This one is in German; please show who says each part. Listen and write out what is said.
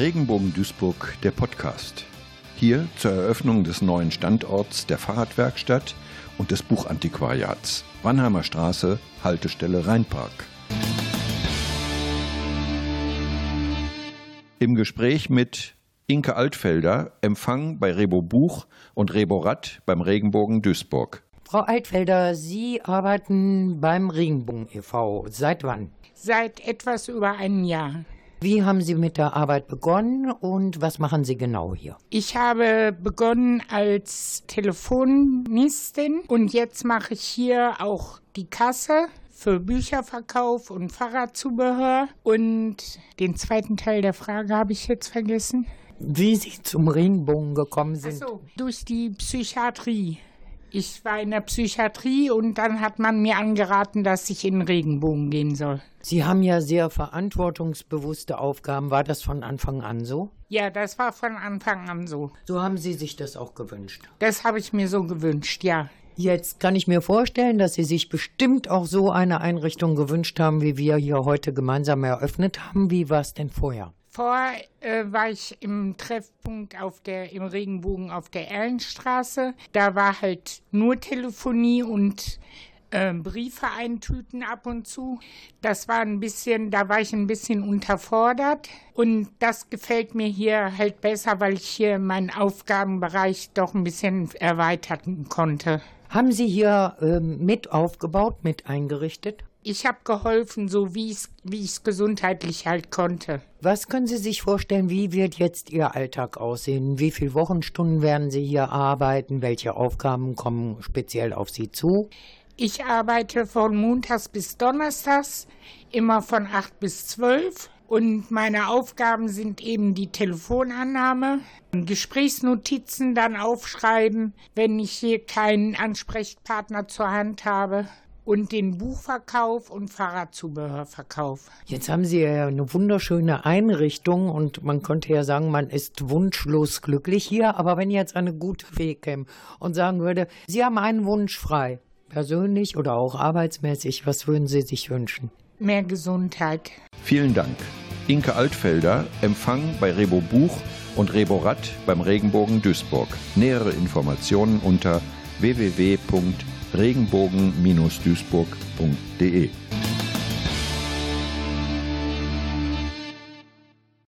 Speaker 1: Regenbogen Duisburg, der Podcast. Hier zur Eröffnung des neuen Standorts der Fahrradwerkstatt und des Buchantiquariats. Wannheimer Straße, Haltestelle Rheinpark. Im Gespräch mit Inke Altfelder, Empfang bei Rebo Buch und Rebo Ratt beim Regenbogen Duisburg.
Speaker 2: Frau Altfelder, Sie arbeiten beim Regenbogen e.V. Seit wann?
Speaker 3: Seit etwas über einem Jahr.
Speaker 2: Wie haben Sie mit der Arbeit begonnen und was machen Sie genau hier?
Speaker 3: Ich habe begonnen als Telefonistin und jetzt mache ich hier auch die Kasse für Bücherverkauf und Fahrradzubehör. Und den zweiten Teil der Frage habe ich jetzt vergessen.
Speaker 2: Wie Sie zum Regenbogen gekommen sind?
Speaker 3: Ach so, durch die Psychiatrie. Ich war in der Psychiatrie und dann hat man mir angeraten, dass ich in den Regenbogen gehen soll.
Speaker 2: Sie haben ja sehr verantwortungsbewusste Aufgaben. War das von Anfang an so?
Speaker 3: Ja, das war von Anfang an so.
Speaker 2: So haben Sie sich das auch gewünscht.
Speaker 3: Das habe ich mir so gewünscht, ja.
Speaker 2: Jetzt kann ich mir vorstellen, dass Sie sich bestimmt auch so eine Einrichtung gewünscht haben, wie wir hier heute gemeinsam eröffnet haben. Wie war es denn vorher?
Speaker 3: Vorher äh, war ich im Treffpunkt auf der, im Regenbogen auf der Erlenstraße. Da war halt nur Telefonie und äh, Briefe eintüten ab und zu. Das war ein bisschen, da war ich ein bisschen unterfordert. Und das gefällt mir hier halt besser, weil ich hier meinen Aufgabenbereich doch ein bisschen erweitern konnte.
Speaker 2: Haben Sie hier ähm, mit aufgebaut, mit eingerichtet?
Speaker 3: Ich habe geholfen, so wie ich es gesundheitlich halt konnte.
Speaker 2: Was können Sie sich vorstellen, wie wird jetzt Ihr Alltag aussehen? Wie viele Wochenstunden werden Sie hier arbeiten? Welche Aufgaben kommen speziell auf Sie zu?
Speaker 3: Ich arbeite von Montags bis Donnerstags, immer von 8 bis 12. Und meine Aufgaben sind eben die Telefonannahme, Gesprächsnotizen dann aufschreiben, wenn ich hier keinen Ansprechpartner zur Hand habe und den Buchverkauf und Fahrradzubehörverkauf.
Speaker 2: Jetzt haben Sie ja eine wunderschöne Einrichtung und man könnte ja sagen, man ist wunschlos glücklich hier. Aber wenn jetzt eine gute Fee käme und sagen würde, Sie haben einen Wunsch frei, persönlich oder auch arbeitsmäßig, was würden Sie sich wünschen?
Speaker 3: Mehr Gesundheit.
Speaker 1: Vielen Dank. Inke Altfelder, Empfang bei Rebo Buch und Rebo Ratt beim Regenbogen Duisburg. Nähere Informationen unter www.regenbogen-duisburg.de